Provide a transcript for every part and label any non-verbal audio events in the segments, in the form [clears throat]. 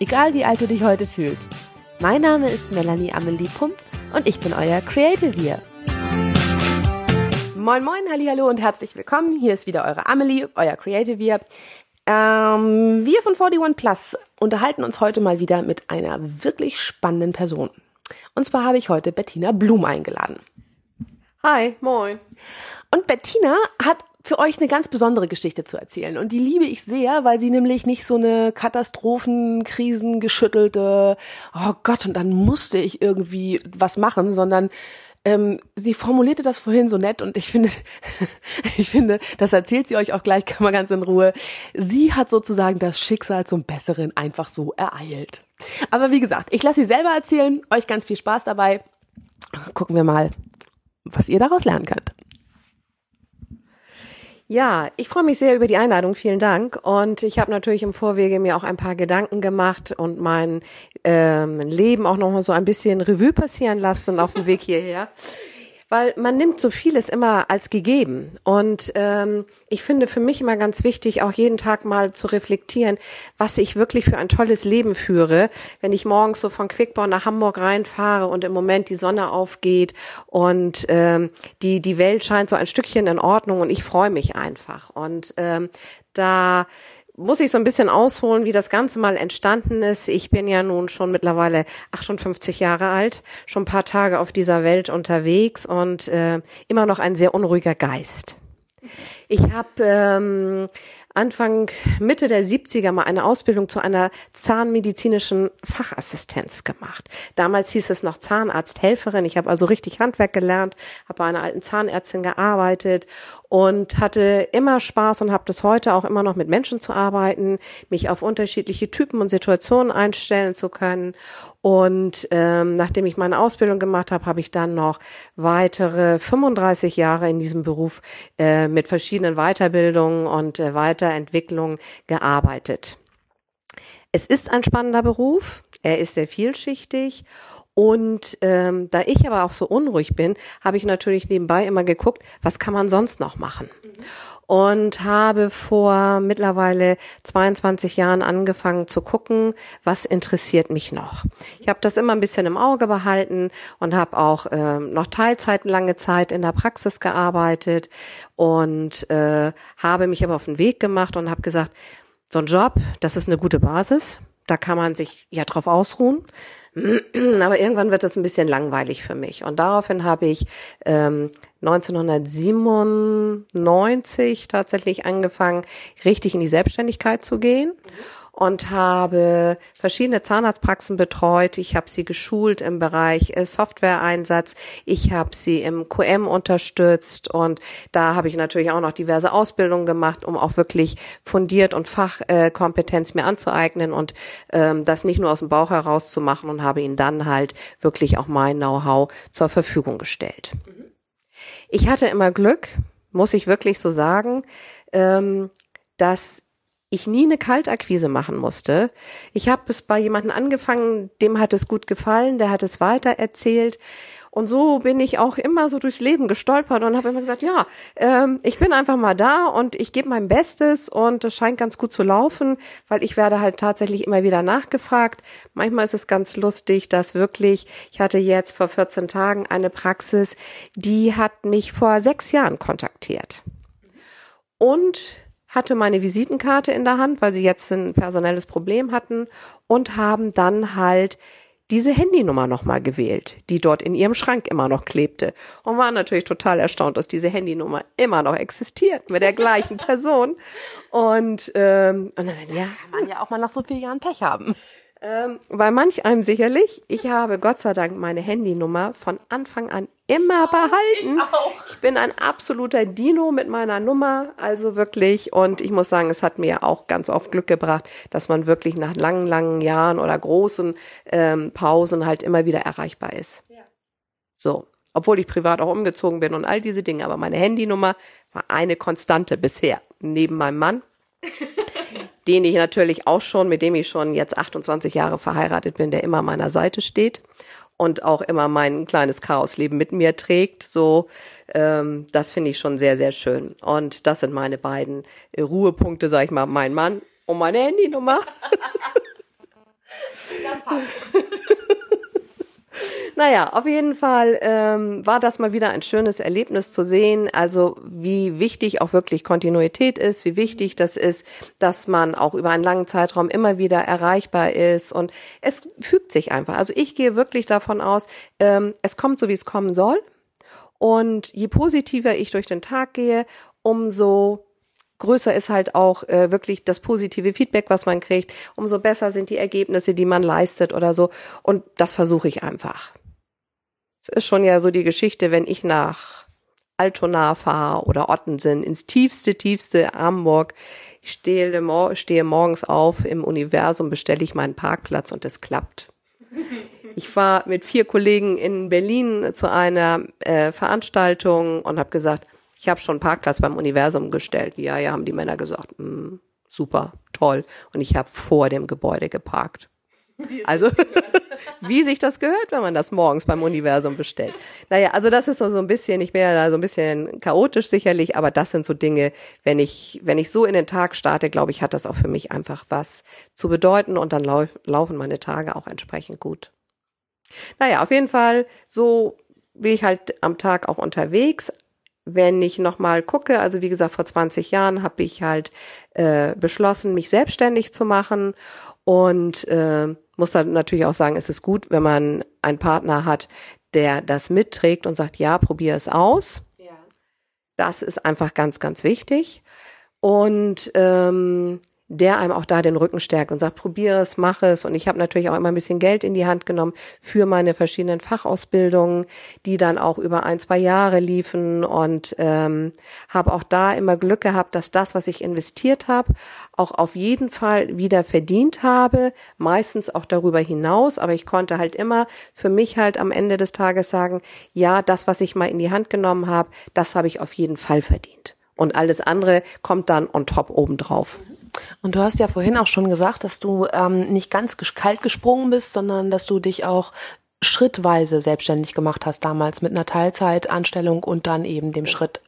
egal wie alt du dich heute fühlst. Mein Name ist Melanie Amelie Pump und ich bin euer Creative hier. Moin moin, hallo und herzlich willkommen. Hier ist wieder eure Amelie, euer Creative hier. Ähm, wir von 41 Plus unterhalten uns heute mal wieder mit einer wirklich spannenden Person. Und zwar habe ich heute Bettina Blum eingeladen. Hi, moin. Und Bettina hat für euch eine ganz besondere Geschichte zu erzählen. Und die liebe ich sehr, weil sie nämlich nicht so eine Katastrophen, Krisen geschüttelte, oh Gott, und dann musste ich irgendwie was machen, sondern ähm, sie formulierte das vorhin so nett und ich finde, [laughs] ich finde, das erzählt sie euch auch gleich, kann man ganz in Ruhe. Sie hat sozusagen das Schicksal zum Besseren einfach so ereilt. Aber wie gesagt, ich lasse sie selber erzählen, euch ganz viel Spaß dabei. Gucken wir mal, was ihr daraus lernen könnt. Ja, ich freue mich sehr über die Einladung. Vielen Dank. Und ich habe natürlich im Vorwege mir auch ein paar Gedanken gemacht und mein ähm, Leben auch noch mal so ein bisschen Revue passieren lassen auf dem Weg hierher weil man nimmt so vieles immer als gegeben. Und ähm, ich finde für mich immer ganz wichtig, auch jeden Tag mal zu reflektieren, was ich wirklich für ein tolles Leben führe, wenn ich morgens so von Quickborn nach Hamburg reinfahre und im Moment die Sonne aufgeht und ähm, die, die Welt scheint so ein Stückchen in Ordnung und ich freue mich einfach. Und ähm, da muss ich so ein bisschen ausholen, wie das Ganze mal entstanden ist. Ich bin ja nun schon mittlerweile 58 Jahre alt, schon ein paar Tage auf dieser Welt unterwegs und äh, immer noch ein sehr unruhiger Geist. Ich habe ähm, Anfang, Mitte der 70er mal eine Ausbildung zu einer zahnmedizinischen Fachassistenz gemacht. Damals hieß es noch Zahnarzthelferin. Ich habe also richtig Handwerk gelernt, habe bei einer alten Zahnärztin gearbeitet und hatte immer Spaß und habe das heute auch immer noch mit Menschen zu arbeiten, mich auf unterschiedliche Typen und Situationen einstellen zu können. Und ähm, nachdem ich meine Ausbildung gemacht habe, habe ich dann noch weitere 35 Jahre in diesem Beruf äh, mit verschiedenen Weiterbildungen und äh, Weiterentwicklungen gearbeitet. Es ist ein spannender Beruf. Er ist sehr vielschichtig und ähm, da ich aber auch so unruhig bin, habe ich natürlich nebenbei immer geguckt, was kann man sonst noch machen. Und habe vor mittlerweile 22 Jahren angefangen zu gucken, was interessiert mich noch. Ich habe das immer ein bisschen im Auge behalten und habe auch ähm, noch Teilzeit lange Zeit in der Praxis gearbeitet und äh, habe mich aber auf den Weg gemacht und habe gesagt, so ein Job, das ist eine gute Basis, da kann man sich ja drauf ausruhen. [clears throat] Aber irgendwann wird es ein bisschen langweilig für mich. Und daraufhin habe ich ähm, 1997 tatsächlich angefangen, richtig in die Selbstständigkeit zu gehen. Mhm und habe verschiedene Zahnarztpraxen betreut. Ich habe sie geschult im Bereich äh, Softwareeinsatz. Ich habe sie im QM unterstützt und da habe ich natürlich auch noch diverse Ausbildungen gemacht, um auch wirklich fundiert und Fachkompetenz mir anzueignen und ähm, das nicht nur aus dem Bauch heraus zu machen und habe ihnen dann halt wirklich auch mein Know-how zur Verfügung gestellt. Ich hatte immer Glück, muss ich wirklich so sagen, ähm, dass ich nie eine Kaltakquise machen musste. Ich habe es bei jemandem angefangen, dem hat es gut gefallen, der hat es weiter erzählt. Und so bin ich auch immer so durchs Leben gestolpert und habe immer gesagt, ja, ähm, ich bin einfach mal da und ich gebe mein Bestes und es scheint ganz gut zu laufen, weil ich werde halt tatsächlich immer wieder nachgefragt. Manchmal ist es ganz lustig, dass wirklich, ich hatte jetzt vor 14 Tagen eine Praxis, die hat mich vor sechs Jahren kontaktiert. Und hatte meine Visitenkarte in der Hand, weil sie jetzt ein personelles Problem hatten und haben dann halt diese Handynummer nochmal gewählt, die dort in ihrem Schrank immer noch klebte und waren natürlich total erstaunt, dass diese Handynummer immer noch existiert mit der gleichen [laughs] Person. Und, ähm, und dann, ja. Kann man ja auch mal nach so vielen Jahren Pech haben. Ähm, bei manch einem sicherlich. Ich habe Gott sei Dank meine Handynummer von Anfang an immer behalten. Ich auch. Ich bin ein absoluter Dino mit meiner Nummer, also wirklich. Und ich muss sagen, es hat mir auch ganz oft Glück gebracht, dass man wirklich nach langen, langen Jahren oder großen ähm, Pausen halt immer wieder erreichbar ist. Ja. So. Obwohl ich privat auch umgezogen bin und all diese Dinge. Aber meine Handynummer war eine Konstante bisher. Neben meinem Mann [laughs] den ich natürlich auch schon, mit dem ich schon jetzt 28 Jahre verheiratet bin, der immer an meiner Seite steht und auch immer mein kleines Chaosleben mit mir trägt. So, ähm, das finde ich schon sehr, sehr schön. Und das sind meine beiden Ruhepunkte, sag ich mal, mein Mann und meine Handynummer. [laughs] Das passt. [laughs] Naja, auf jeden Fall ähm, war das mal wieder ein schönes Erlebnis zu sehen. Also wie wichtig auch wirklich Kontinuität ist, wie wichtig das ist, dass man auch über einen langen Zeitraum immer wieder erreichbar ist. Und es fügt sich einfach. Also ich gehe wirklich davon aus, ähm, es kommt so, wie es kommen soll. Und je positiver ich durch den Tag gehe, umso größer ist halt auch äh, wirklich das positive Feedback, was man kriegt, umso besser sind die Ergebnisse, die man leistet oder so. Und das versuche ich einfach. Es ist schon ja so die Geschichte, wenn ich nach Altona fahre oder Ottensen ins tiefste, tiefste Hamburg. Ich stehe, stehe morgens auf, im Universum bestelle ich meinen Parkplatz und es klappt. Ich war mit vier Kollegen in Berlin zu einer äh, Veranstaltung und habe gesagt, ich habe schon einen Parkplatz beim Universum gestellt. Ja, ja, haben die Männer gesagt, mm, super, toll. Und ich habe vor dem Gebäude geparkt. Also, [laughs] wie sich das gehört, wenn man das morgens beim Universum bestellt. Naja, also das ist so, so ein bisschen, ich bin ja da so ein bisschen chaotisch sicherlich, aber das sind so Dinge, wenn ich, wenn ich so in den Tag starte, glaube ich, hat das auch für mich einfach was zu bedeuten und dann lauf, laufen meine Tage auch entsprechend gut. Naja, auf jeden Fall, so bin ich halt am Tag auch unterwegs, wenn ich nochmal gucke, also wie gesagt, vor 20 Jahren habe ich halt äh, beschlossen, mich selbstständig zu machen und äh, muss dann natürlich auch sagen, es ist gut, wenn man einen Partner hat, der das mitträgt und sagt, ja, probier es aus. Ja. Das ist einfach ganz, ganz wichtig. Und ähm, der einem auch da den Rücken stärkt und sagt, probier es, mach es. Und ich habe natürlich auch immer ein bisschen Geld in die Hand genommen für meine verschiedenen Fachausbildungen, die dann auch über ein, zwei Jahre liefen und ähm, habe auch da immer Glück gehabt, dass das, was ich investiert habe, auch auf jeden Fall wieder verdient habe, meistens auch darüber hinaus, aber ich konnte halt immer für mich halt am Ende des Tages sagen, ja, das, was ich mal in die Hand genommen habe, das habe ich auf jeden Fall verdient. Und alles andere kommt dann on top obendrauf. Und du hast ja vorhin auch schon gesagt, dass du ähm, nicht ganz kalt gesprungen bist, sondern dass du dich auch schrittweise selbstständig gemacht hast damals mit einer Teilzeitanstellung und dann eben dem Schritt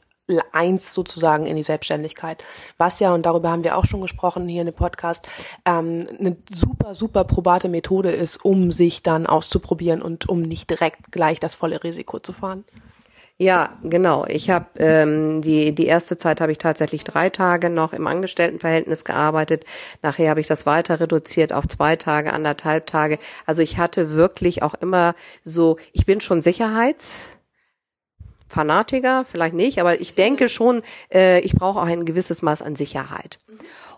eins sozusagen in die Selbstständigkeit. Was ja, und darüber haben wir auch schon gesprochen hier in dem Podcast, ähm, eine super, super probate Methode ist, um sich dann auszuprobieren und um nicht direkt gleich das volle Risiko zu fahren. Ja, genau. Ich habe ähm, die die erste Zeit habe ich tatsächlich drei Tage noch im Angestelltenverhältnis gearbeitet. Nachher habe ich das weiter reduziert auf zwei Tage, anderthalb Tage. Also ich hatte wirklich auch immer so. Ich bin schon Sicherheits Fanatiker, vielleicht nicht, aber ich denke schon, äh, ich brauche auch ein gewisses Maß an Sicherheit.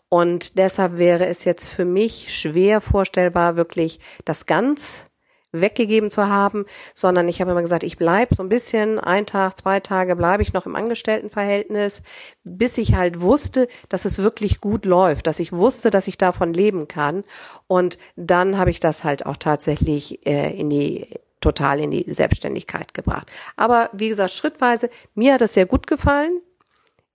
Und deshalb wäre es jetzt für mich schwer vorstellbar, wirklich das ganz weggegeben zu haben, sondern ich habe immer gesagt, ich bleibe so ein bisschen, ein Tag, zwei Tage bleibe ich noch im Angestelltenverhältnis, bis ich halt wusste, dass es wirklich gut läuft, dass ich wusste, dass ich davon leben kann. Und dann habe ich das halt auch tatsächlich äh, in die total in die Selbstständigkeit gebracht. Aber wie gesagt, schrittweise, mir hat es sehr gut gefallen.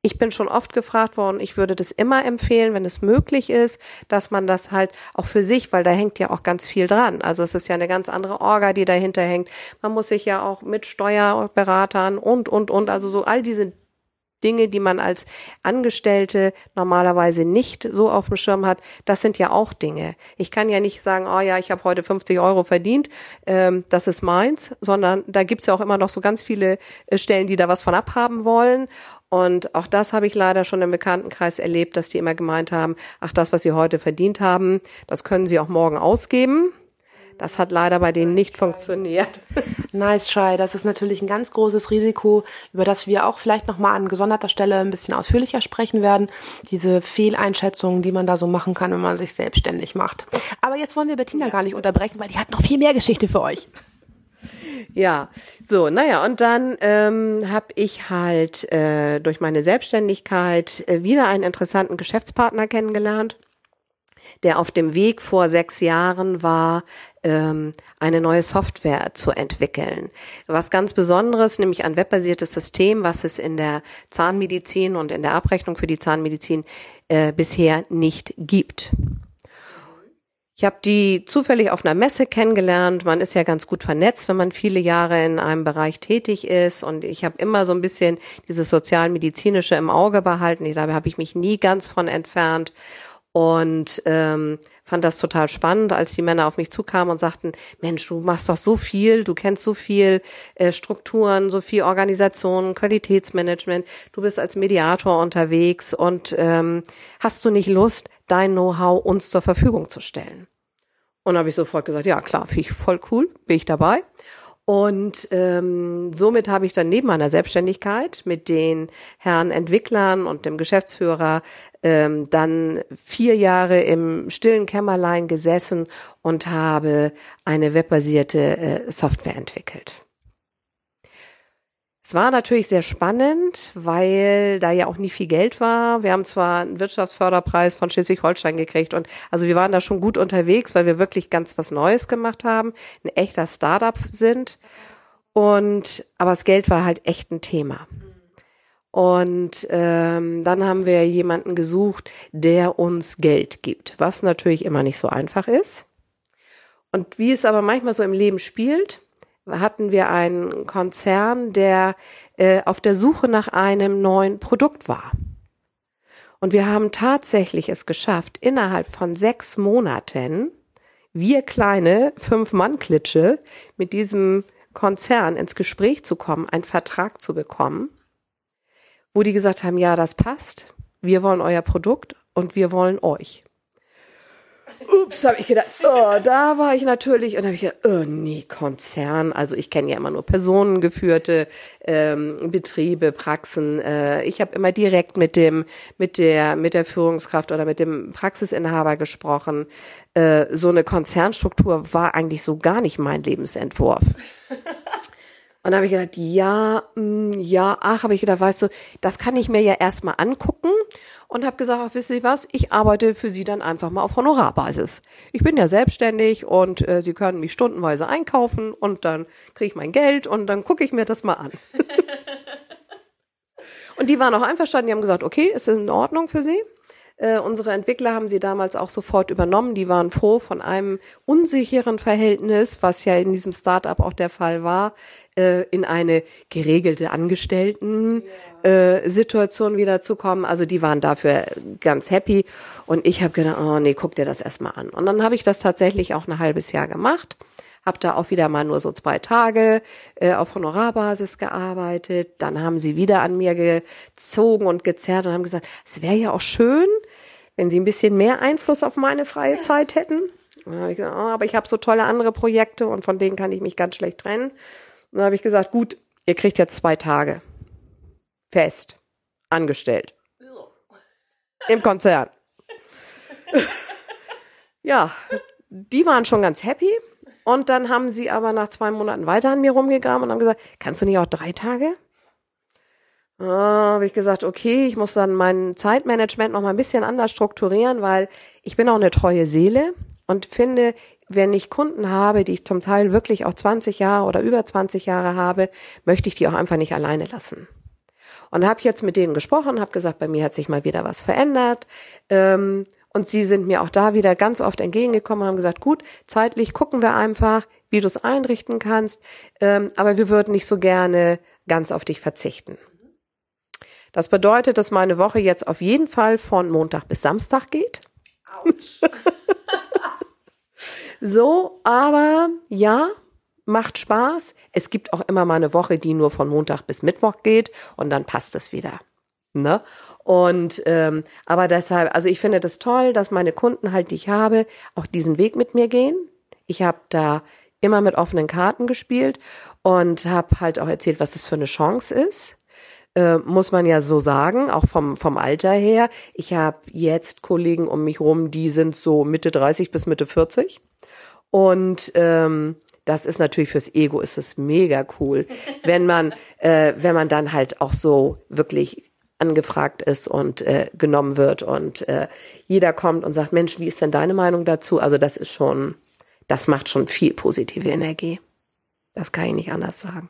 Ich bin schon oft gefragt worden, ich würde das immer empfehlen, wenn es möglich ist, dass man das halt auch für sich, weil da hängt ja auch ganz viel dran. Also es ist ja eine ganz andere Orga, die dahinter hängt. Man muss sich ja auch mit Steuerberatern und, und, und, also so all diese Dinge, die man als Angestellte normalerweise nicht so auf dem Schirm hat, das sind ja auch Dinge. Ich kann ja nicht sagen, oh ja, ich habe heute 50 Euro verdient, ähm, das ist meins, sondern da gibt's ja auch immer noch so ganz viele äh, Stellen, die da was von abhaben wollen. Und auch das habe ich leider schon im Bekanntenkreis erlebt, dass die immer gemeint haben, ach, das, was sie heute verdient haben, das können sie auch morgen ausgeben. Das hat leider bei denen nicht funktioniert. [laughs] Nice try. Das ist natürlich ein ganz großes Risiko, über das wir auch vielleicht nochmal an gesonderter Stelle ein bisschen ausführlicher sprechen werden. Diese Fehleinschätzungen, die man da so machen kann, wenn man sich selbstständig macht. Aber jetzt wollen wir Bettina gar nicht unterbrechen, weil die hat noch viel mehr Geschichte für euch. Ja, so, naja, und dann ähm, habe ich halt äh, durch meine Selbstständigkeit äh, wieder einen interessanten Geschäftspartner kennengelernt der auf dem Weg vor sechs Jahren war, ähm, eine neue Software zu entwickeln. Was ganz Besonderes, nämlich ein webbasiertes System, was es in der Zahnmedizin und in der Abrechnung für die Zahnmedizin äh, bisher nicht gibt. Ich habe die zufällig auf einer Messe kennengelernt. Man ist ja ganz gut vernetzt, wenn man viele Jahre in einem Bereich tätig ist. Und ich habe immer so ein bisschen dieses sozialmedizinische im Auge behalten. Dabei habe ich mich nie ganz von entfernt und ähm, fand das total spannend, als die Männer auf mich zukamen und sagten, Mensch, du machst doch so viel, du kennst so viel äh, Strukturen, so viel Organisation, Qualitätsmanagement, du bist als Mediator unterwegs und ähm, hast du nicht Lust, dein Know-how uns zur Verfügung zu stellen? Und habe ich sofort gesagt, ja klar, finde ich voll cool, bin ich dabei. Und ähm, somit habe ich dann neben meiner Selbstständigkeit mit den Herren Entwicklern und dem Geschäftsführer ähm, dann vier Jahre im stillen Kämmerlein gesessen und habe eine webbasierte äh, Software entwickelt. Es war natürlich sehr spannend, weil da ja auch nie viel Geld war. Wir haben zwar einen Wirtschaftsförderpreis von Schleswig-Holstein gekriegt und also wir waren da schon gut unterwegs, weil wir wirklich ganz was Neues gemacht haben, ein echter Startup sind. Und aber das Geld war halt echt ein Thema. Und ähm, dann haben wir jemanden gesucht, der uns Geld gibt, was natürlich immer nicht so einfach ist. Und wie es aber manchmal so im Leben spielt, hatten wir einen Konzern, der äh, auf der Suche nach einem neuen Produkt war. Und wir haben tatsächlich es geschafft, innerhalb von sechs Monaten, wir kleine Fünf-Mann-Klitsche mit diesem Konzern ins Gespräch zu kommen, einen Vertrag zu bekommen, wo die gesagt haben, ja, das passt, wir wollen euer Produkt und wir wollen euch. Ups, habe ich gedacht, oh, da war ich natürlich und habe ich gedacht, oh nee, Konzern. Also ich kenne ja immer nur personengeführte ähm, Betriebe, Praxen. Äh, ich habe immer direkt mit dem, mit der, mit der Führungskraft oder mit dem Praxisinhaber gesprochen. Äh, so eine Konzernstruktur war eigentlich so gar nicht mein Lebensentwurf. [laughs] Und dann habe ich gedacht, ja, mh, mm, ja, ach, habe ich gedacht, weißt du, das kann ich mir ja erstmal angucken und habe gesagt, ach, wisst ihr was, ich arbeite für Sie dann einfach mal auf Honorarbasis. Ich bin ja selbstständig und äh, Sie können mich stundenweise einkaufen und dann kriege ich mein Geld und dann gucke ich mir das mal an. [laughs] und die waren auch einverstanden, die haben gesagt, okay, ist das in Ordnung für Sie? Äh, unsere Entwickler haben sie damals auch sofort übernommen. Die waren froh von einem unsicheren Verhältnis, was ja in diesem Startup auch der Fall war, äh, in eine geregelte Angestellten-Situation äh, wiederzukommen. Also die waren dafür ganz happy. Und ich habe gedacht, oh nee, guck dir das erstmal an. Und dann habe ich das tatsächlich auch ein halbes Jahr gemacht habe da auch wieder mal nur so zwei Tage äh, auf Honorarbasis gearbeitet. Dann haben sie wieder an mir gezogen und gezerrt und haben gesagt, es wäre ja auch schön, wenn sie ein bisschen mehr Einfluss auf meine freie Zeit hätten. Ich gesagt, oh, aber ich habe so tolle andere Projekte und von denen kann ich mich ganz schlecht trennen. Und dann habe ich gesagt, gut, ihr kriegt jetzt zwei Tage fest angestellt im Konzern. [laughs] ja, die waren schon ganz happy. Und dann haben sie aber nach zwei Monaten weiter an mir rumgegraben und haben gesagt, kannst du nicht auch drei Tage? Ah, habe ich gesagt, okay, ich muss dann mein Zeitmanagement noch mal ein bisschen anders strukturieren, weil ich bin auch eine treue Seele und finde, wenn ich Kunden habe, die ich zum Teil wirklich auch 20 Jahre oder über 20 Jahre habe, möchte ich die auch einfach nicht alleine lassen. Und habe jetzt mit denen gesprochen, habe gesagt, bei mir hat sich mal wieder was verändert. Ähm, und sie sind mir auch da wieder ganz oft entgegengekommen und haben gesagt, gut, zeitlich gucken wir einfach, wie du es einrichten kannst, ähm, aber wir würden nicht so gerne ganz auf dich verzichten. Das bedeutet, dass meine Woche jetzt auf jeden Fall von Montag bis Samstag geht. Autsch. [laughs] so, aber ja, macht Spaß. Es gibt auch immer mal eine Woche, die nur von Montag bis Mittwoch geht und dann passt es wieder. Ne? Und ähm, aber deshalb, also ich finde das toll, dass meine Kunden halt, die ich habe, auch diesen Weg mit mir gehen. Ich habe da immer mit offenen Karten gespielt und habe halt auch erzählt, was das für eine Chance ist. Äh, muss man ja so sagen, auch vom, vom Alter her. Ich habe jetzt Kollegen um mich rum, die sind so Mitte 30 bis Mitte 40. Und ähm, das ist natürlich fürs Ego ist es mega cool, [laughs] wenn man, äh, wenn man dann halt auch so wirklich angefragt ist und äh, genommen wird und äh, jeder kommt und sagt, Mensch, wie ist denn deine Meinung dazu? Also das ist schon, das macht schon viel positive Energie. Das kann ich nicht anders sagen.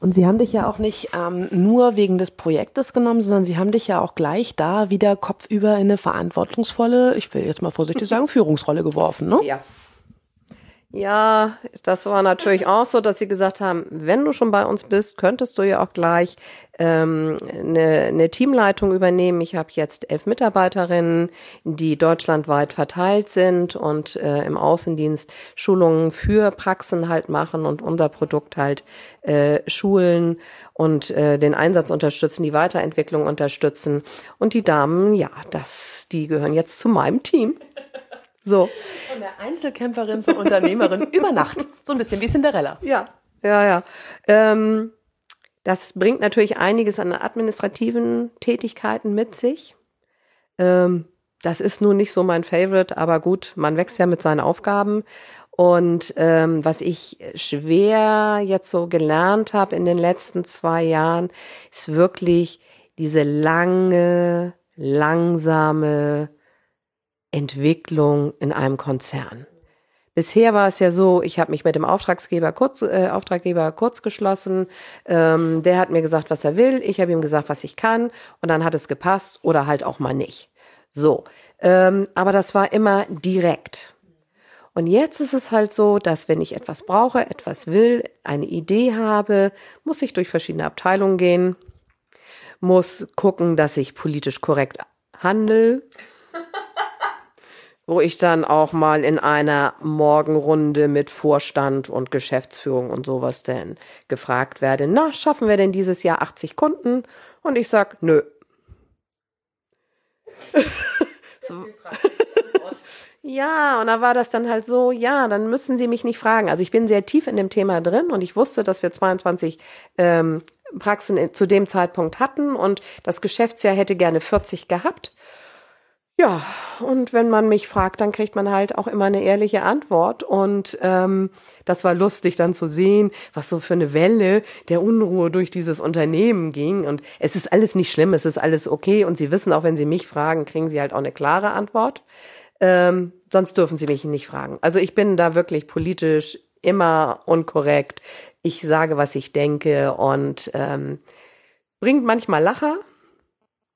Und sie haben dich ja auch nicht ähm, nur wegen des Projektes genommen, sondern sie haben dich ja auch gleich da wieder kopfüber in eine verantwortungsvolle, ich will jetzt mal vorsichtig [laughs] sagen, Führungsrolle geworfen, ne? Ja. Ja, das war natürlich auch so, dass sie gesagt haben, wenn du schon bei uns bist, könntest du ja auch gleich ähm, eine, eine Teamleitung übernehmen. Ich habe jetzt elf Mitarbeiterinnen, die deutschlandweit verteilt sind und äh, im Außendienst Schulungen für Praxen halt machen und unser Produkt halt äh, schulen und äh, den Einsatz unterstützen, die Weiterentwicklung unterstützen. Und die Damen, ja, das, die gehören jetzt zu meinem Team. So. Von der Einzelkämpferin zur Unternehmerin [laughs] über Nacht. So ein bisschen wie Cinderella. Ja, ja, ja. Ähm, das bringt natürlich einiges an administrativen Tätigkeiten mit sich. Ähm, das ist nun nicht so mein Favorite, aber gut, man wächst ja mit seinen Aufgaben. Und ähm, was ich schwer jetzt so gelernt habe in den letzten zwei Jahren, ist wirklich diese lange, langsame Entwicklung in einem Konzern. Bisher war es ja so, ich habe mich mit dem Auftragsgeber kurz, äh, Auftraggeber kurz geschlossen. Ähm, der hat mir gesagt, was er will. Ich habe ihm gesagt, was ich kann. Und dann hat es gepasst oder halt auch mal nicht. So. Ähm, aber das war immer direkt. Und jetzt ist es halt so, dass wenn ich etwas brauche, etwas will, eine Idee habe, muss ich durch verschiedene Abteilungen gehen, muss gucken, dass ich politisch korrekt handle wo ich dann auch mal in einer Morgenrunde mit Vorstand und Geschäftsführung und sowas denn gefragt werde, na, schaffen wir denn dieses Jahr 80 Kunden? Und ich sag, nö. [laughs] so. Ja, und da war das dann halt so, ja, dann müssen Sie mich nicht fragen. Also ich bin sehr tief in dem Thema drin und ich wusste, dass wir 22 ähm, Praxen zu dem Zeitpunkt hatten und das Geschäftsjahr hätte gerne 40 gehabt. Ja, und wenn man mich fragt, dann kriegt man halt auch immer eine ehrliche Antwort. Und ähm, das war lustig dann zu sehen, was so für eine Welle der Unruhe durch dieses Unternehmen ging. Und es ist alles nicht schlimm, es ist alles okay. Und Sie wissen, auch wenn Sie mich fragen, kriegen Sie halt auch eine klare Antwort. Ähm, sonst dürfen Sie mich nicht fragen. Also ich bin da wirklich politisch immer unkorrekt. Ich sage, was ich denke und ähm, bringt manchmal Lacher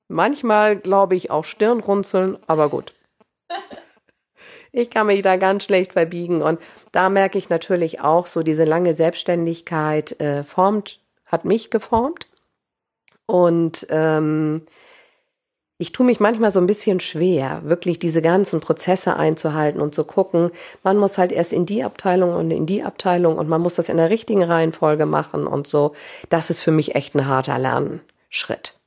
Manchmal glaube ich auch Stirnrunzeln, aber gut. Ich kann mich da ganz schlecht verbiegen und da merke ich natürlich auch so diese lange Selbstständigkeit äh, formt, hat mich geformt und ähm, ich tue mich manchmal so ein bisschen schwer, wirklich diese ganzen Prozesse einzuhalten und zu gucken. Man muss halt erst in die Abteilung und in die Abteilung und man muss das in der richtigen Reihenfolge machen und so. Das ist für mich echt ein harter Lernschritt.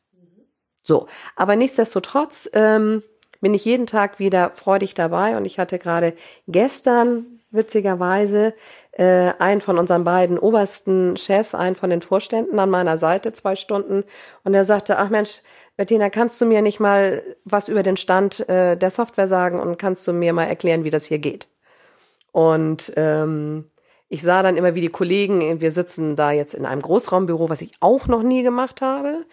So, aber nichtsdestotrotz ähm, bin ich jeden Tag wieder freudig dabei und ich hatte gerade gestern witzigerweise äh, einen von unseren beiden obersten Chefs, einen von den Vorständen an meiner Seite zwei Stunden und er sagte, ach Mensch, Bettina, kannst du mir nicht mal was über den Stand äh, der Software sagen und kannst du mir mal erklären, wie das hier geht? Und ähm, ich sah dann immer, wie die Kollegen, wir sitzen da jetzt in einem Großraumbüro, was ich auch noch nie gemacht habe.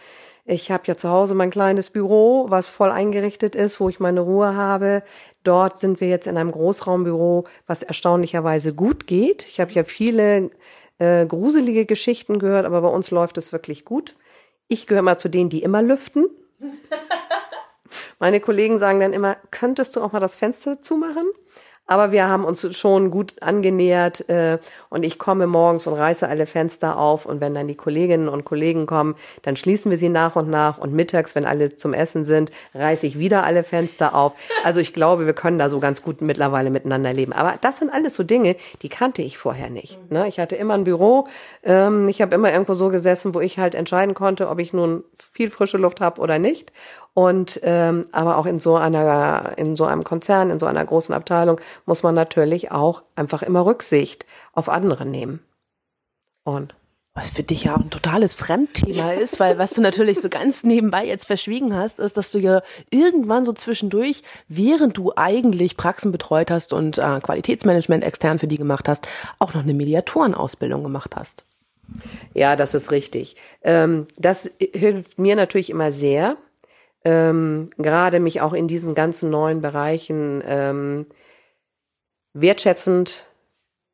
Ich habe ja zu Hause mein kleines Büro, was voll eingerichtet ist, wo ich meine Ruhe habe. Dort sind wir jetzt in einem Großraumbüro, was erstaunlicherweise gut geht. Ich habe ja viele äh, gruselige Geschichten gehört, aber bei uns läuft es wirklich gut. Ich gehöre mal zu denen, die immer lüften. [laughs] Meine Kollegen sagen dann immer, könntest du auch mal das Fenster zumachen? Aber wir haben uns schon gut angenähert äh, und ich komme morgens und reiße alle Fenster auf und wenn dann die Kolleginnen und Kollegen kommen, dann schließen wir sie nach und nach und mittags, wenn alle zum Essen sind, reiße ich wieder alle Fenster auf. Also ich glaube, wir können da so ganz gut mittlerweile miteinander leben. Aber das sind alles so Dinge, die kannte ich vorher nicht. Ne? Ich hatte immer ein Büro, ähm, ich habe immer irgendwo so gesessen, wo ich halt entscheiden konnte, ob ich nun viel frische Luft habe oder nicht. Und ähm, aber auch in so einer, in so einem Konzern, in so einer großen Abteilung muss man natürlich auch einfach immer Rücksicht auf andere nehmen. Und was für dich ja auch ein totales Fremdthema ist, weil was du natürlich so ganz nebenbei jetzt verschwiegen hast, ist, dass du ja irgendwann so zwischendurch, während du eigentlich Praxen betreut hast und äh, Qualitätsmanagement extern für die gemacht hast, auch noch eine Mediatorenausbildung gemacht hast. Ja, das ist richtig. Ähm, das hilft mir natürlich immer sehr, ähm, gerade mich auch in diesen ganzen neuen Bereichen ähm, wertschätzend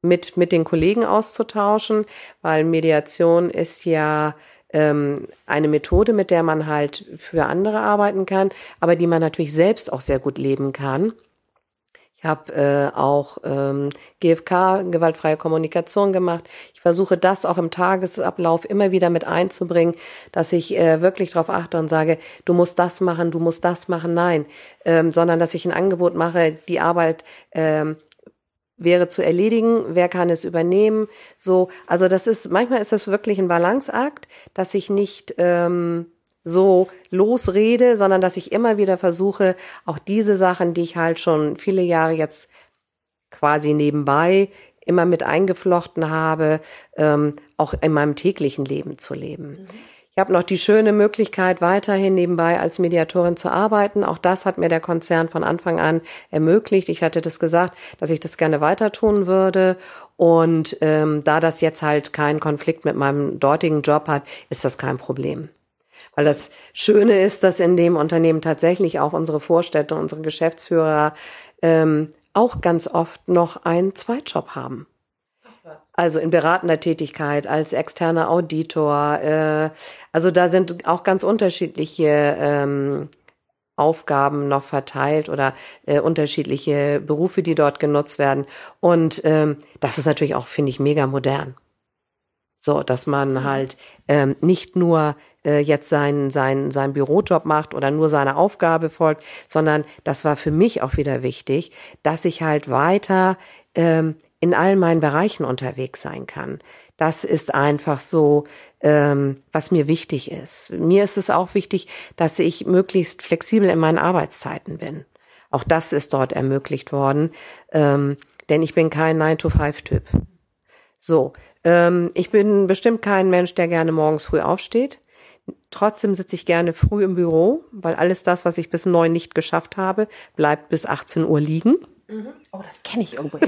mit, mit den Kollegen auszutauschen, weil Mediation ist ja ähm, eine Methode, mit der man halt für andere arbeiten kann, aber die man natürlich selbst auch sehr gut leben kann. Ich habe äh, auch ähm, GFK, gewaltfreie Kommunikation gemacht. Ich versuche das auch im Tagesablauf immer wieder mit einzubringen, dass ich äh, wirklich darauf achte und sage, du musst das machen, du musst das machen, nein, ähm, sondern dass ich ein Angebot mache, die Arbeit ähm, wäre zu erledigen, wer kann es übernehmen, so, also das ist, manchmal ist das wirklich ein Balanceakt, dass ich nicht ähm, so losrede, sondern dass ich immer wieder versuche, auch diese Sachen, die ich halt schon viele Jahre jetzt quasi nebenbei immer mit eingeflochten habe, ähm, auch in meinem täglichen Leben zu leben. Mhm. Ich habe noch die schöne Möglichkeit, weiterhin nebenbei als Mediatorin zu arbeiten. Auch das hat mir der Konzern von Anfang an ermöglicht. Ich hatte das gesagt, dass ich das gerne weiter tun würde. Und ähm, da das jetzt halt keinen Konflikt mit meinem dortigen Job hat, ist das kein Problem. Weil das Schöne ist, dass in dem Unternehmen tatsächlich auch unsere Vorstädte, unsere Geschäftsführer ähm, auch ganz oft noch einen Zweitjob haben. Also in beratender Tätigkeit, als externer Auditor. Äh, also da sind auch ganz unterschiedliche ähm, Aufgaben noch verteilt oder äh, unterschiedliche Berufe, die dort genutzt werden. Und ähm, das ist natürlich auch, finde ich, mega modern. So, dass man mhm. halt ähm, nicht nur äh, jetzt seinen, seinen, seinen Bürojob macht oder nur seine Aufgabe folgt, sondern das war für mich auch wieder wichtig, dass ich halt weiter ähm, in all meinen Bereichen unterwegs sein kann. Das ist einfach so, ähm, was mir wichtig ist. Mir ist es auch wichtig, dass ich möglichst flexibel in meinen Arbeitszeiten bin. Auch das ist dort ermöglicht worden, ähm, denn ich bin kein 9-to-5-Typ. So, ähm, ich bin bestimmt kein Mensch, der gerne morgens früh aufsteht. Trotzdem sitze ich gerne früh im Büro, weil alles das, was ich bis neun nicht geschafft habe, bleibt bis 18 Uhr liegen. Mhm. Oh, das kenne ich irgendwo.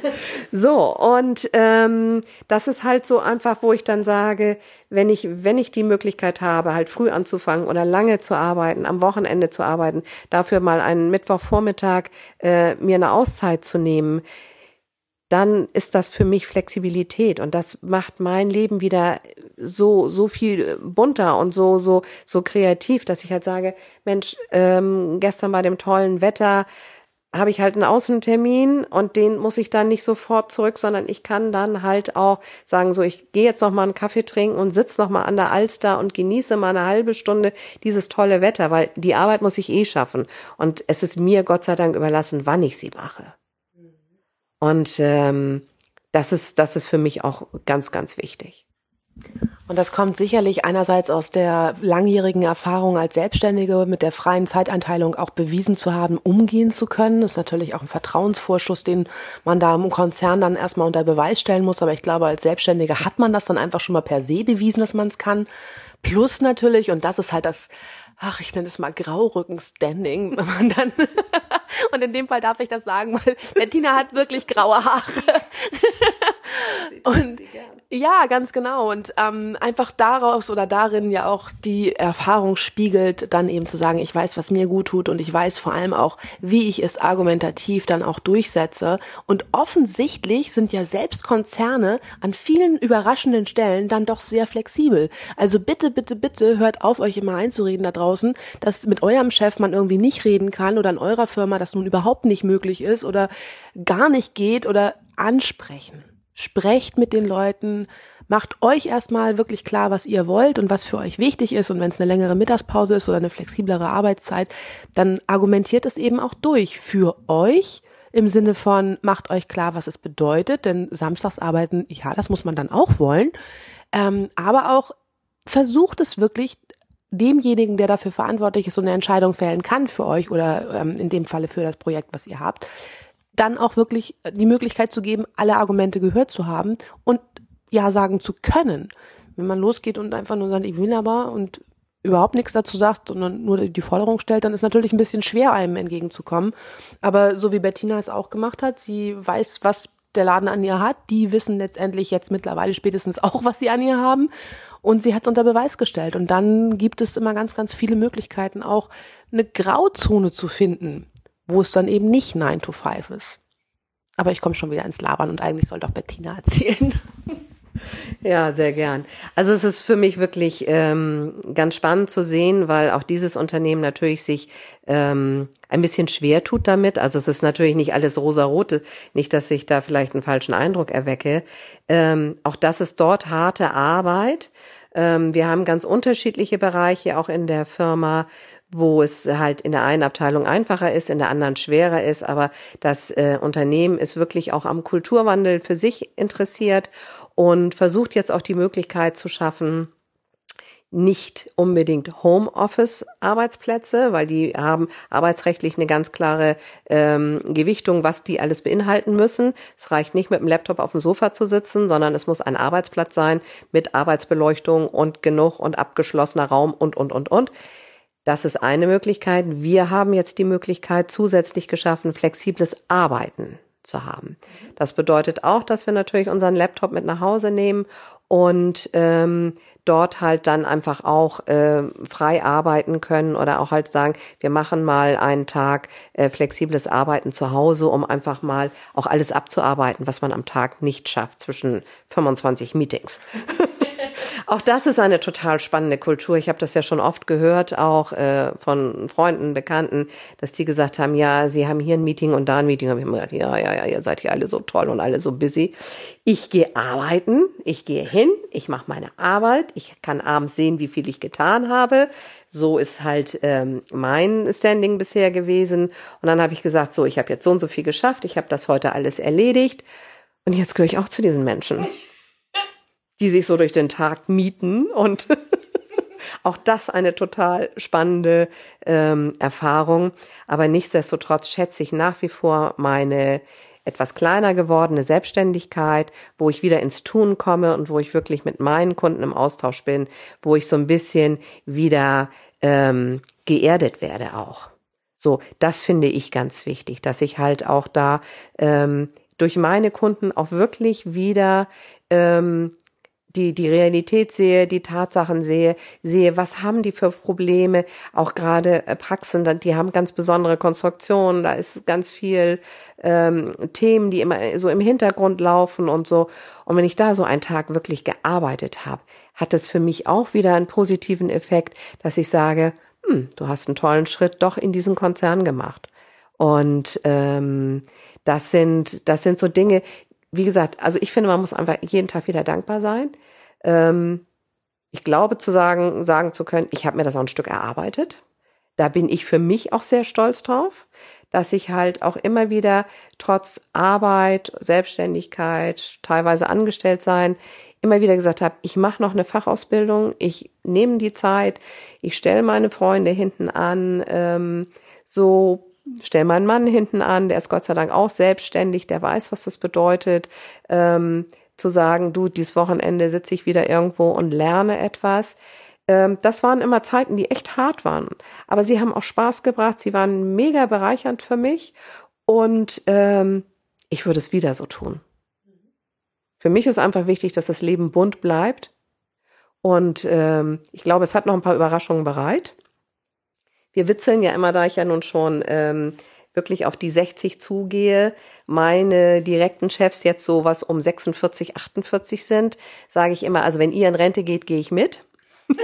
[laughs] so, und ähm, das ist halt so einfach, wo ich dann sage, wenn ich, wenn ich die Möglichkeit habe, halt früh anzufangen oder lange zu arbeiten, am Wochenende zu arbeiten, dafür mal einen Mittwochvormittag äh, mir eine Auszeit zu nehmen, dann ist das für mich Flexibilität und das macht mein Leben wieder so so viel bunter und so so so kreativ, dass ich halt sage, Mensch, ähm, gestern bei dem tollen Wetter habe ich halt einen Außentermin und den muss ich dann nicht sofort zurück, sondern ich kann dann halt auch sagen, so ich gehe jetzt noch mal einen Kaffee trinken und sitz noch mal an der Alster und genieße mal eine halbe Stunde dieses tolle Wetter, weil die Arbeit muss ich eh schaffen und es ist mir Gott sei Dank überlassen, wann ich sie mache. Und ähm, das ist das ist für mich auch ganz ganz wichtig. Und das kommt sicherlich einerseits aus der langjährigen Erfahrung als Selbstständige mit der freien Zeiteinteilung auch bewiesen zu haben, umgehen zu können. Das ist natürlich auch ein Vertrauensvorschuss, den man da im Konzern dann erstmal unter Beweis stellen muss. Aber ich glaube, als Selbstständige hat man das dann einfach schon mal per se bewiesen, dass man es kann. Plus natürlich, und das ist halt das, ach, ich nenne es mal Graurücken-Standing, [laughs] wenn man dann, [laughs] und in dem Fall darf ich das sagen, weil Bettina hat wirklich graue Haare. Und ja, ganz genau. Und ähm, einfach daraus oder darin ja auch die Erfahrung spiegelt, dann eben zu sagen, ich weiß, was mir gut tut und ich weiß vor allem auch, wie ich es argumentativ dann auch durchsetze. Und offensichtlich sind ja selbst Konzerne an vielen überraschenden Stellen dann doch sehr flexibel. Also bitte, bitte, bitte hört auf, euch immer einzureden da draußen, dass mit eurem Chef man irgendwie nicht reden kann oder in eurer Firma das nun überhaupt nicht möglich ist oder gar nicht geht oder ansprechen sprecht mit den Leuten, macht euch erstmal wirklich klar, was ihr wollt und was für euch wichtig ist. Und wenn es eine längere Mittagspause ist oder eine flexiblere Arbeitszeit, dann argumentiert es eben auch durch für euch im Sinne von, macht euch klar, was es bedeutet, denn samstags arbeiten, ja, das muss man dann auch wollen. Ähm, aber auch versucht es wirklich demjenigen, der dafür verantwortlich ist und eine Entscheidung fällen kann für euch oder ähm, in dem Falle für das Projekt, was ihr habt, dann auch wirklich die Möglichkeit zu geben, alle Argumente gehört zu haben und ja sagen zu können. Wenn man losgeht und einfach nur sagt, ich will aber und überhaupt nichts dazu sagt, sondern nur die Forderung stellt, dann ist natürlich ein bisschen schwer, einem entgegenzukommen. Aber so wie Bettina es auch gemacht hat, sie weiß, was der Laden an ihr hat. Die wissen letztendlich jetzt mittlerweile spätestens auch, was sie an ihr haben. Und sie hat es unter Beweis gestellt. Und dann gibt es immer ganz, ganz viele Möglichkeiten, auch eine Grauzone zu finden, wo es dann eben nicht 9 to 5 ist. Aber ich komme schon wieder ins Labern und eigentlich soll doch Bettina erzählen. [laughs] Ja, sehr gern. Also es ist für mich wirklich ähm, ganz spannend zu sehen, weil auch dieses Unternehmen natürlich sich ähm, ein bisschen schwer tut damit. Also es ist natürlich nicht alles rosa-rote, nicht, dass ich da vielleicht einen falschen Eindruck erwecke. Ähm, auch das ist dort harte Arbeit. Ähm, wir haben ganz unterschiedliche Bereiche auch in der Firma, wo es halt in der einen Abteilung einfacher ist, in der anderen schwerer ist. Aber das äh, Unternehmen ist wirklich auch am Kulturwandel für sich interessiert und versucht jetzt auch die Möglichkeit zu schaffen, nicht unbedingt Homeoffice-Arbeitsplätze, weil die haben arbeitsrechtlich eine ganz klare ähm, Gewichtung, was die alles beinhalten müssen. Es reicht nicht mit dem Laptop auf dem Sofa zu sitzen, sondern es muss ein Arbeitsplatz sein mit Arbeitsbeleuchtung und genug und abgeschlossener Raum und, und, und, und. Das ist eine Möglichkeit. Wir haben jetzt die Möglichkeit zusätzlich geschaffen, flexibles Arbeiten zu haben. Das bedeutet auch, dass wir natürlich unseren Laptop mit nach Hause nehmen und ähm, dort halt dann einfach auch äh, frei arbeiten können oder auch halt sagen, wir machen mal einen Tag äh, flexibles Arbeiten zu Hause, um einfach mal auch alles abzuarbeiten, was man am Tag nicht schafft zwischen 25 Meetings. [laughs] Auch das ist eine total spannende Kultur. Ich habe das ja schon oft gehört, auch äh, von Freunden, Bekannten, dass die gesagt haben, ja, sie haben hier ein Meeting und da ein Meeting. Habe ich immer gedacht, ja, ja, ja, ihr seid hier alle so toll und alle so busy. Ich gehe arbeiten, ich gehe hin, ich mache meine Arbeit, ich kann abends sehen, wie viel ich getan habe. So ist halt ähm, mein Standing bisher gewesen. Und dann habe ich gesagt, so, ich habe jetzt so und so viel geschafft, ich habe das heute alles erledigt. Und jetzt gehöre ich auch zu diesen Menschen die sich so durch den Tag mieten und [laughs] auch das eine total spannende ähm, Erfahrung. Aber nichtsdestotrotz schätze ich nach wie vor meine etwas kleiner gewordene Selbstständigkeit, wo ich wieder ins Tun komme und wo ich wirklich mit meinen Kunden im Austausch bin, wo ich so ein bisschen wieder ähm, geerdet werde auch. So, das finde ich ganz wichtig, dass ich halt auch da ähm, durch meine Kunden auch wirklich wieder ähm, die, die Realität sehe, die Tatsachen sehe, sehe, was haben die für Probleme, auch gerade äh, Praxen, die haben ganz besondere Konstruktionen, da ist ganz viel ähm, Themen, die immer so im Hintergrund laufen und so. Und wenn ich da so einen Tag wirklich gearbeitet habe, hat es für mich auch wieder einen positiven Effekt, dass ich sage, hm, du hast einen tollen Schritt doch in diesen Konzern gemacht. Und ähm, das sind, das sind so Dinge, wie gesagt, also ich finde, man muss einfach jeden Tag wieder dankbar sein. Ähm, ich glaube zu sagen, sagen zu können, ich habe mir das auch ein Stück erarbeitet. Da bin ich für mich auch sehr stolz drauf, dass ich halt auch immer wieder trotz Arbeit, Selbstständigkeit, teilweise angestellt sein, immer wieder gesagt habe, ich mache noch eine Fachausbildung, ich nehme die Zeit, ich stelle meine Freunde hinten an, ähm, so stell meinen Mann hinten an, der ist Gott sei Dank auch selbstständig, der weiß, was das bedeutet, ähm, zu sagen, du, dieses Wochenende sitze ich wieder irgendwo und lerne etwas. Ähm, das waren immer Zeiten, die echt hart waren. Aber sie haben auch Spaß gebracht, sie waren mega bereichernd für mich und ähm, ich würde es wieder so tun. Für mich ist einfach wichtig, dass das Leben bunt bleibt. Und ähm, ich glaube, es hat noch ein paar Überraschungen bereit. Wir witzeln ja immer, da ich ja nun schon ähm, wirklich auf die 60 zugehe, meine direkten Chefs jetzt so was um 46, 48 sind, sage ich immer, also wenn ihr in Rente geht, gehe ich mit. [laughs]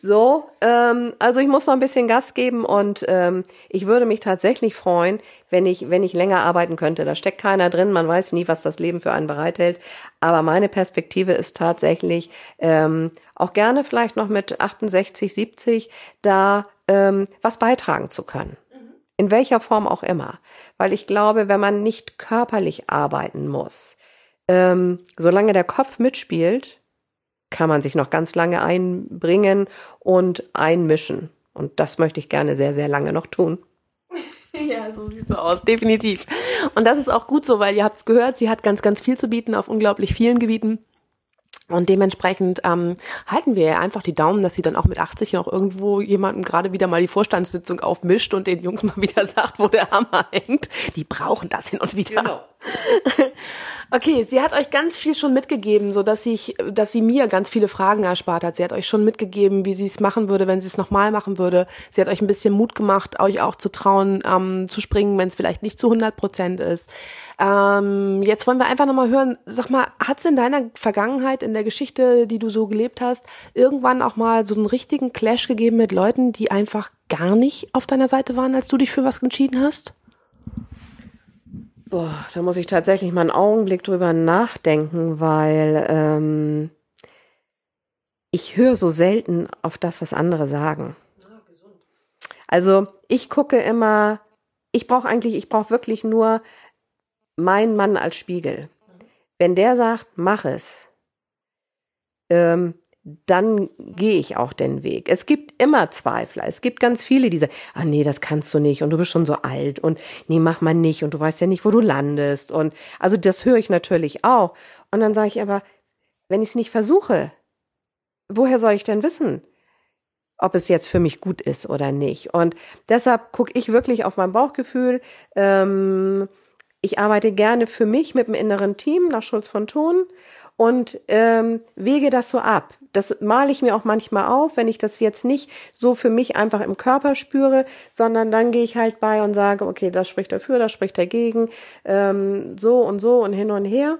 So, ähm, also ich muss noch ein bisschen Gas geben und ähm, ich würde mich tatsächlich freuen, wenn ich, wenn ich länger arbeiten könnte. Da steckt keiner drin, man weiß nie, was das Leben für einen bereithält. Aber meine Perspektive ist tatsächlich ähm, auch gerne vielleicht noch mit 68, 70 da ähm, was beitragen zu können. In welcher Form auch immer. Weil ich glaube, wenn man nicht körperlich arbeiten muss, ähm, solange der Kopf mitspielt, kann man sich noch ganz lange einbringen und einmischen. Und das möchte ich gerne sehr, sehr lange noch tun. [laughs] Ja, so siehst du aus, definitiv. Und das ist auch gut so, weil ihr habt es gehört, sie hat ganz, ganz viel zu bieten auf unglaublich vielen Gebieten. Und dementsprechend ähm, halten wir einfach die Daumen, dass sie dann auch mit 80 noch irgendwo jemandem gerade wieder mal die Vorstandssitzung aufmischt und den Jungs [laughs] mal wieder sagt, wo der Hammer hängt. Die brauchen das hin und wieder. Genau. [laughs] Okay, sie hat euch ganz viel schon mitgegeben, so dass ich, dass sie mir ganz viele Fragen erspart hat. Sie hat euch schon mitgegeben, wie sie es machen würde, wenn sie es nochmal machen würde. Sie hat euch ein bisschen Mut gemacht, euch auch zu trauen, ähm, zu springen, wenn es vielleicht nicht zu 100 Prozent ist. Ähm, jetzt wollen wir einfach nochmal hören, sag mal, hat es in deiner Vergangenheit, in der Geschichte, die du so gelebt hast, irgendwann auch mal so einen richtigen Clash gegeben mit Leuten, die einfach gar nicht auf deiner Seite waren, als du dich für was entschieden hast? Boah, da muss ich tatsächlich mal einen Augenblick drüber nachdenken, weil ähm, ich höre so selten auf das, was andere sagen. Also ich gucke immer, ich brauche eigentlich, ich brauche wirklich nur meinen Mann als Spiegel. Wenn der sagt, mach es, ähm, dann gehe ich auch den Weg. Es gibt immer Zweifler. Es gibt ganz viele, die sagen, ah nee, das kannst du nicht und du bist schon so alt und nee, mach mal nicht und du weißt ja nicht, wo du landest und also das höre ich natürlich auch. Und dann sage ich aber, wenn ich es nicht versuche, woher soll ich denn wissen, ob es jetzt für mich gut ist oder nicht? Und deshalb gucke ich wirklich auf mein Bauchgefühl. Ähm, ich arbeite gerne für mich mit dem inneren Team nach Schulz von Thun und ähm, wege das so ab. Das male ich mir auch manchmal auf, wenn ich das jetzt nicht so für mich einfach im Körper spüre, sondern dann gehe ich halt bei und sage, okay, das spricht dafür, das spricht dagegen, ähm, so und so und hin und her.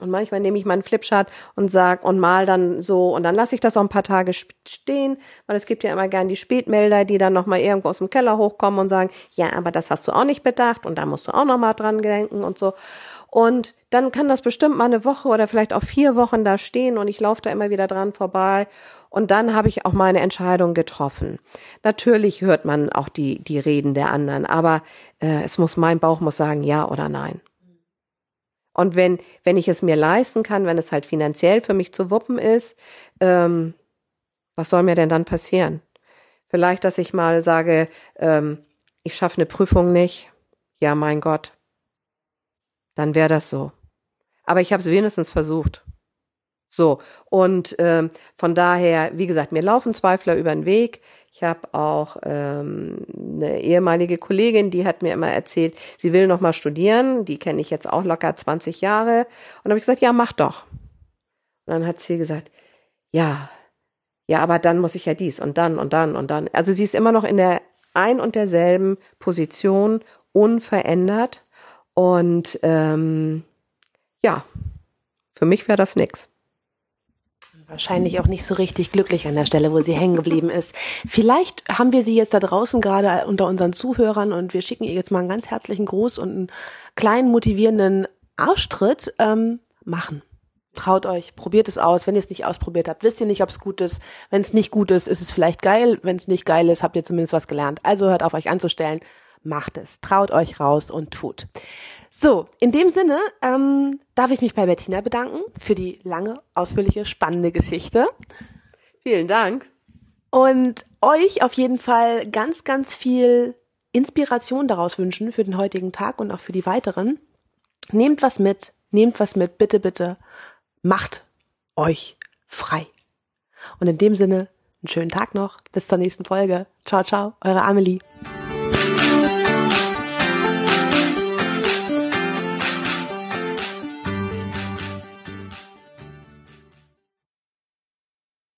Und manchmal nehme ich meinen Flipchart und sag und mal dann so und dann lasse ich das auch ein paar Tage stehen, weil es gibt ja immer gern die Spätmelder, die dann nochmal irgendwo aus dem Keller hochkommen und sagen, ja, aber das hast du auch nicht bedacht und da musst du auch nochmal dran denken und so. Und dann kann das bestimmt mal eine Woche oder vielleicht auch vier Wochen da stehen und ich laufe da immer wieder dran vorbei. Und dann habe ich auch meine Entscheidung getroffen. Natürlich hört man auch die, die Reden der anderen, aber äh, es muss, mein Bauch muss sagen, ja oder nein. Und wenn, wenn ich es mir leisten kann, wenn es halt finanziell für mich zu wuppen ist, ähm, was soll mir denn dann passieren? Vielleicht, dass ich mal sage, ähm, ich schaffe eine Prüfung nicht. Ja, mein Gott, dann wäre das so. Aber ich habe es wenigstens versucht. So, und ähm, von daher, wie gesagt, mir laufen Zweifler über den Weg. Ich habe auch ähm, eine ehemalige Kollegin, die hat mir immer erzählt, sie will noch mal studieren. Die kenne ich jetzt auch locker 20 Jahre. Und habe ich gesagt, ja, mach doch. Und dann hat sie gesagt, ja, ja, aber dann muss ich ja dies und dann und dann und dann. Also sie ist immer noch in der ein und derselben Position, unverändert. Und ähm, ja, für mich wäre das nix. Wahrscheinlich auch nicht so richtig glücklich an der Stelle, wo sie hängen geblieben ist. Vielleicht haben wir sie jetzt da draußen gerade unter unseren Zuhörern und wir schicken ihr jetzt mal einen ganz herzlichen Gruß und einen kleinen motivierenden Arschtritt. Ähm, machen. Traut euch, probiert es aus. Wenn ihr es nicht ausprobiert habt, wisst ihr nicht, ob es gut ist. Wenn es nicht gut ist, ist es vielleicht geil. Wenn es nicht geil ist, habt ihr zumindest was gelernt. Also hört auf euch anzustellen macht es. Traut euch raus und tut. So, in dem Sinne ähm, darf ich mich bei Bettina bedanken für die lange, ausführliche, spannende Geschichte. Vielen Dank. Und euch auf jeden Fall ganz, ganz viel Inspiration daraus wünschen für den heutigen Tag und auch für die weiteren. Nehmt was mit, nehmt was mit, bitte, bitte. Macht euch frei. Und in dem Sinne, einen schönen Tag noch. Bis zur nächsten Folge. Ciao, ciao, eure Amelie.